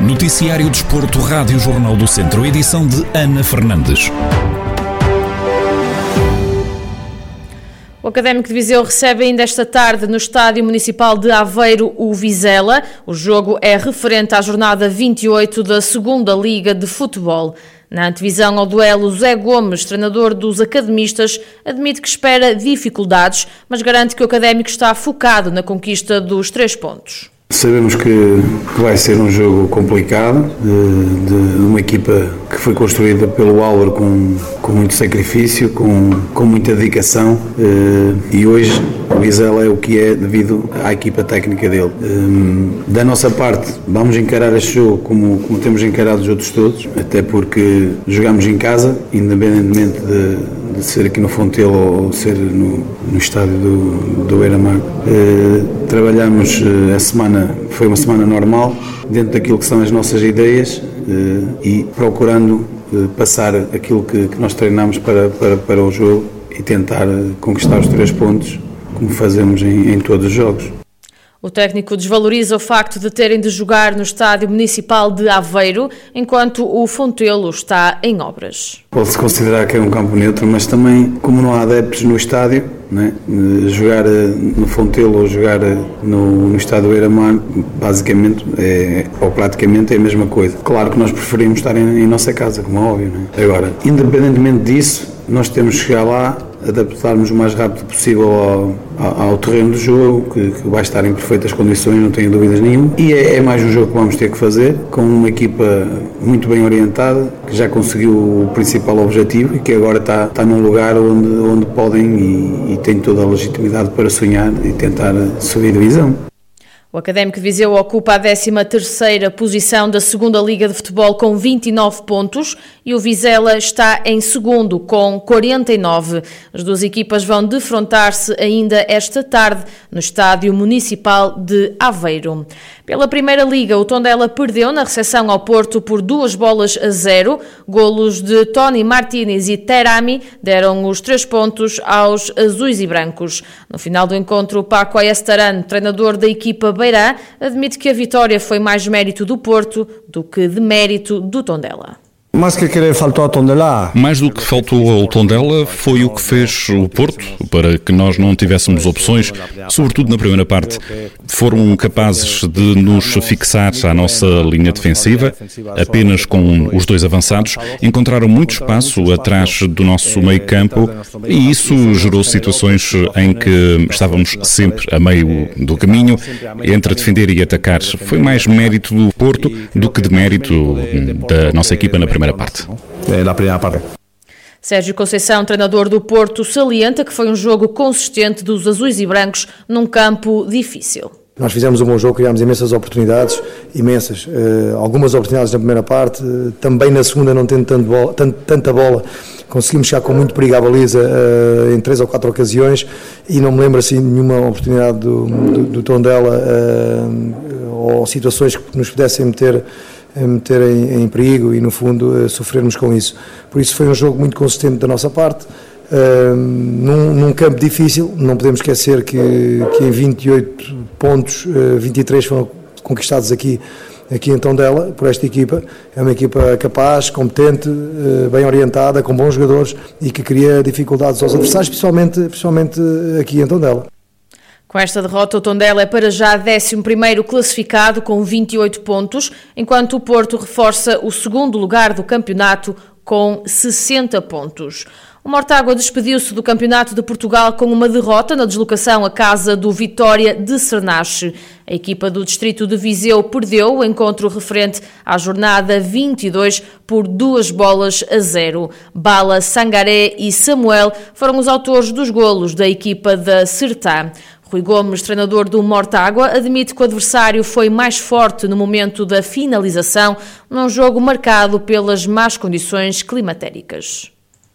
Noticiário Desporto, Rádio Jornal do Centro, edição de Ana Fernandes. O Académico de Viseu recebe ainda esta tarde no Estádio Municipal de Aveiro o Vizela. O jogo é referente à jornada 28 da Segunda Liga de Futebol. Na antevisão ao duelo, Zé Gomes, treinador dos academistas, admite que espera dificuldades, mas garante que o Académico está focado na conquista dos três pontos. Sabemos que vai ser um jogo complicado, de, de uma equipa que foi construída pelo Álvaro com, com muito sacrifício, com, com muita dedicação eh, e hoje Vizela é o que é devido à equipa técnica dele. Eh, da nossa parte, vamos encarar este jogo como, como temos encarado os outros todos, até porque jogamos em casa, independentemente de, de ser aqui no Fontelo ou ser no, no estádio do, do Beira-Mar. Eh, trabalhamos a semana foi uma semana normal, dentro daquilo que são as nossas ideias eh, e procurando eh, passar aquilo que, que nós treinamos para, para, para o jogo e tentar eh, conquistar os três pontos, como fazemos em, em todos os jogos. O técnico desvaloriza o facto de terem de jogar no estádio municipal de Aveiro, enquanto o Fontelo está em obras. Pode-se considerar que é um campo neutro, mas também, como não há adeptos no estádio, né, jogar eh, no Fontelo ou jogar eh, no, no estádio Beira-Mar, basicamente, é, ou praticamente é a mesma coisa. Claro que nós preferimos estar em, em nossa casa, como é óbvio. Né? Agora, independentemente disso, nós temos que chegar lá adaptarmos o mais rápido possível ao, ao, ao terreno do jogo, que, que, vai estar em perfeitas condições, não tenho dúvidas nenhuma. E é, é, mais um jogo que vamos ter que fazer, com uma equipa muito bem orientada, que já conseguiu o principal objetivo e que agora está, está num lugar onde, onde podem e, e têm toda a legitimidade para sonhar e tentar subir divisão. O Académico de Viseu ocupa a 13ª posição da segunda Liga de Futebol com 29 pontos e o Vizela está em segundo com 49. As duas equipas vão defrontar-se ainda esta tarde no Estádio Municipal de Aveiro. Pela Primeira Liga, o Tondela perdeu na recepção ao Porto por duas bolas a zero. Golos de Tony Martinez e Terami deram os três pontos aos azuis e brancos. No final do encontro, Paco Ayestaran, treinador da equipa Beirã, admite que a vitória foi mais mérito do Porto do que de mérito do Tondela. Mais que querer faltou Tondela. Mais do que faltou ao Tondela foi o que fez o Porto para que nós não tivéssemos opções, sobretudo na primeira parte. Foram capazes de nos fixar à nossa linha defensiva, apenas com os dois avançados, encontraram muito espaço atrás do nosso meio-campo e isso gerou situações em que estávamos sempre a meio do caminho entre defender e atacar. Foi mais mérito do Porto do que de mérito da nossa equipa na primeira primeira parte. É, da primeira parte. Sérgio Conceição, treinador do Porto, salienta que foi um jogo consistente dos azuis e brancos num campo difícil. Nós fizemos um bom jogo, criámos imensas oportunidades, imensas. Uh, algumas oportunidades na primeira parte, uh, também na segunda, não tendo tanto bola, tanto, tanta bola, conseguimos chegar com muito perigo à baliza uh, em três ou quatro ocasiões e não me lembro assim nenhuma oportunidade do, do, do Tondela ou situações que nos pudessem meter meter em, em, perigo e, no fundo, sofrermos com isso. Por isso, foi um jogo muito consistente da nossa parte. Uh, num, num, campo difícil, não podemos esquecer que, que em 28 pontos, uh, 23 foram conquistados aqui, aqui em Tondela, por esta equipa. É uma equipa capaz, competente, uh, bem orientada, com bons jogadores e que cria dificuldades aos adversários, principalmente, principalmente aqui em Tondela. Com esta derrota, o Tondela é para já 11º classificado com 28 pontos, enquanto o Porto reforça o segundo lugar do campeonato com 60 pontos. O Mortágua despediu-se do Campeonato de Portugal com uma derrota na deslocação à casa do Vitória de Sernache. A equipa do Distrito de Viseu perdeu o encontro referente à jornada 22 por duas bolas a zero. Bala, Sangaré e Samuel foram os autores dos golos da equipa da Sertã. Rui Gomes, treinador do Mortágua, admite que o adversário foi mais forte no momento da finalização, num jogo marcado pelas más condições climatéricas.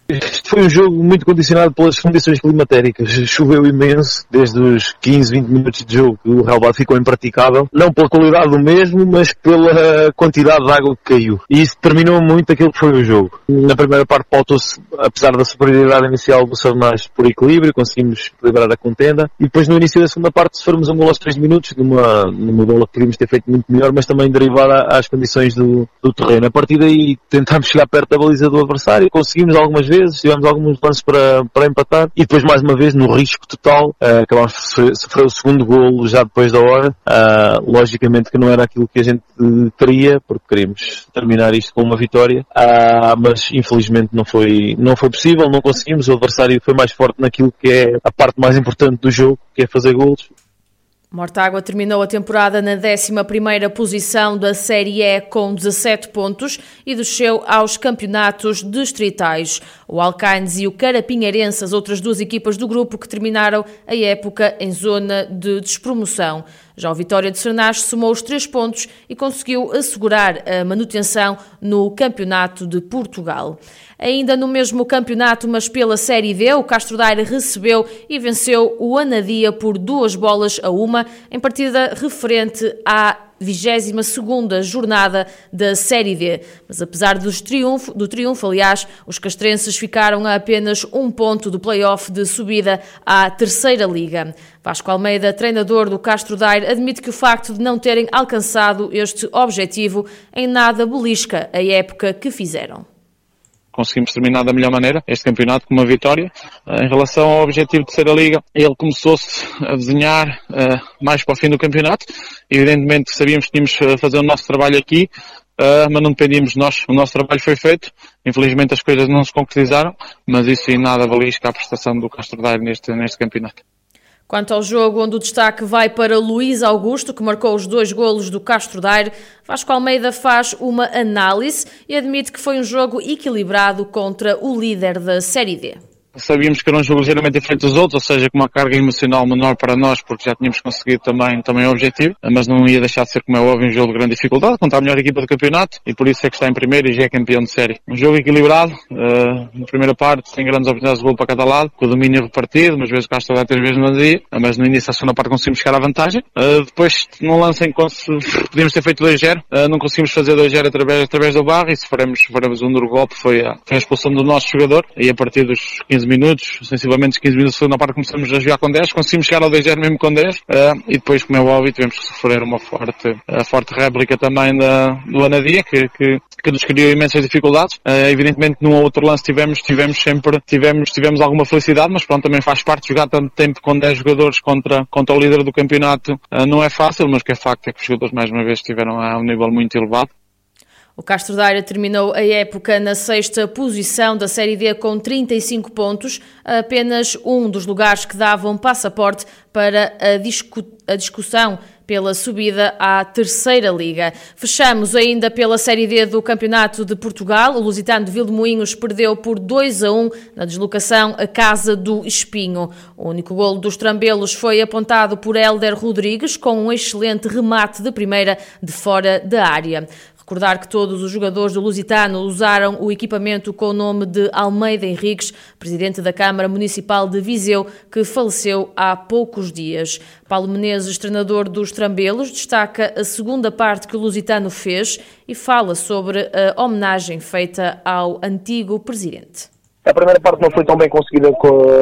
Este foi um jogo muito condicionado pelas condições climatéricas. Choveu imenso, desde os 15, 20 minutos de jogo o relvado ficou impraticável. Não pela qualidade do mesmo, mas pela quantidade de água que caiu. E isso determinou muito aquilo que foi o jogo. Na primeira parte pautou-se, apesar da superioridade inicial do Sarnais por equilíbrio, conseguimos equilibrar a contenda. E depois no início da segunda parte sofremos um gol aos 3 minutos, numa, numa bola que queríamos ter feito muito melhor, mas também derivada às condições do, do terreno. A partir daí tentámos chegar perto da baliza do adversário, conseguimos algumas vezes vezes, tivemos alguns lances para, para empatar e depois mais uma vez no risco total uh, acabámos de sofrer, sofrer, o segundo golo já depois da hora. Uh, logicamente que não era aquilo que a gente queria, porque queríamos terminar isto com uma vitória, uh, mas infelizmente não foi, não foi possível, não conseguimos. O adversário foi mais forte naquilo que é a parte mais importante do jogo, que é fazer golos. Mortágua terminou a temporada na 11ª posição da Série E com 17 pontos e desceu aos campeonatos distritais. O Alcaines e o Carapinheirense, as outras duas equipas do grupo que terminaram a época em zona de despromoção. Já o Vitória de Sernás somou os três pontos e conseguiu assegurar a manutenção no Campeonato de Portugal. Ainda no mesmo campeonato, mas pela Série D, o Castro Daire recebeu e venceu o Anadia por duas bolas a uma, em partida referente à 22ª jornada da Série D. Mas apesar dos triunfo, do triunfo, aliás, os castrenses ficaram a apenas um ponto do play-off de subida à Terceira Liga. Vasco Almeida, treinador do Castro Daire, admite que o facto de não terem alcançado este objetivo em nada belisca a época que fizeram conseguimos terminar da melhor maneira este campeonato com uma vitória. Uh, em relação ao objetivo de ser a Liga, ele começou-se a desenhar uh, mais para o fim do campeonato. Evidentemente sabíamos que tínhamos a fazer o nosso trabalho aqui, uh, mas não dependíamos de nós. O nosso trabalho foi feito. Infelizmente as coisas não se concretizaram, mas isso em nada belisca a prestação do Castro Daire neste, neste campeonato. Quanto ao jogo, onde o destaque vai para Luís Augusto, que marcou os dois golos do Castro Daire, Vasco Almeida faz uma análise e admite que foi um jogo equilibrado contra o líder da Série D sabíamos que era um jogo ligeiramente diferente dos outros, ou seja, com uma carga emocional menor para nós, porque já tínhamos conseguido também, também o objetivo, mas não ia deixar de ser, como é óbvio, um jogo de grande dificuldade, contra a melhor equipa do campeonato, e por isso é que está em primeiro e já é campeão de série. Um jogo equilibrado, uh, na primeira parte, tem grandes oportunidades de gol para cada lado, com o domínio repartido, umas vezes Castro dá três vezes dia, mas no início da segunda parte conseguimos chegar à vantagem. Uh, depois, num lance em que podíamos ter feito 2-0, uh, não conseguimos fazer 2-0 através, através do barro, e se faremos, faremos um duro golpe, foi a, foi a expulsão do nosso jogador, e a partir dos 15 minutos, sensivelmente 15 minutos segunda parte começamos a jogar com 10, conseguimos chegar ao 2-0 mesmo com 10, uh, e depois, como é óbvio, tivemos que sofrer uma forte, uh, forte réplica também da, do Anadia, que, que, que nos criou imensas dificuldades. Uh, evidentemente, num outro lance tivemos, tivemos sempre, tivemos, tivemos alguma felicidade, mas pronto, também faz parte jogar tanto tempo com 10 jogadores contra, contra o líder do campeonato, não é fácil, mas o que é facto é que os jogadores mais uma vez estiveram a um nível muito elevado. O Castro Daire terminou a época na sexta posição da Série D com 35 pontos, apenas um dos lugares que davam passaporte para a, discu a discussão pela subida à terceira liga. Fechamos ainda pela Série D do Campeonato de Portugal. O Lusitano de Vilmoinhos perdeu por 2 a 1 na deslocação à Casa do Espinho. O único golo dos Trambelos foi apontado por Hélder Rodrigues com um excelente remate de primeira de fora da área. Recordar que todos os jogadores do Lusitano usaram o equipamento com o nome de Almeida Henriques, presidente da Câmara Municipal de Viseu, que faleceu há poucos dias. Paulo Menezes, treinador dos Trambelos, destaca a segunda parte que o Lusitano fez e fala sobre a homenagem feita ao antigo presidente. A primeira parte não foi tão bem conseguida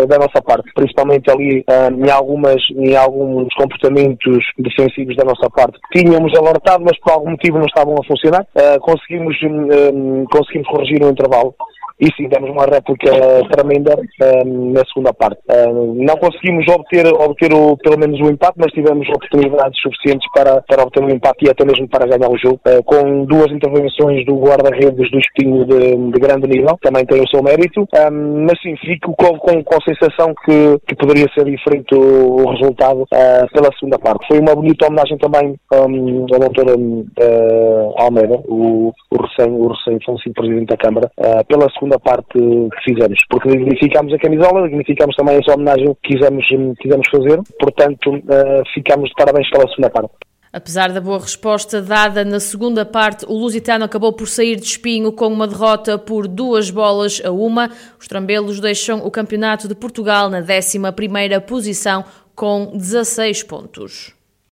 da nossa parte, principalmente ali uh, em, algumas, em alguns comportamentos defensivos da nossa parte. Tínhamos alertado, mas por algum motivo não estavam a funcionar. Uh, conseguimos, um, conseguimos corrigir no intervalo e sim, demos uma réplica tremenda um, na segunda parte. Um, não conseguimos obter, obter o, pelo menos o empate, mas tivemos oportunidades suficientes para, para obter o um empate e até mesmo para ganhar o jogo, uh, com duas intervenções do guarda-redes do Espinho de, de, grande nível, também tem o seu mérito, mas sim, fico com, com, com a sensação que, que poderia ser diferente o, o resultado uh, pela segunda parte. Foi uma bonita homenagem também ao doutor uh, Almeida, o, o recém, o recém Presidente da Câmara, pela segunda segunda parte que fizemos, porque dignificámos a camisola, dignificámos também essa homenagem que quisemos, quisemos fazer, portanto uh, ficámos de parabéns pela segunda parte. Apesar da boa resposta dada na segunda parte, o Lusitano acabou por sair de espinho com uma derrota por duas bolas a uma. Os trambelos deixam o Campeonato de Portugal na 11ª posição com 16 pontos.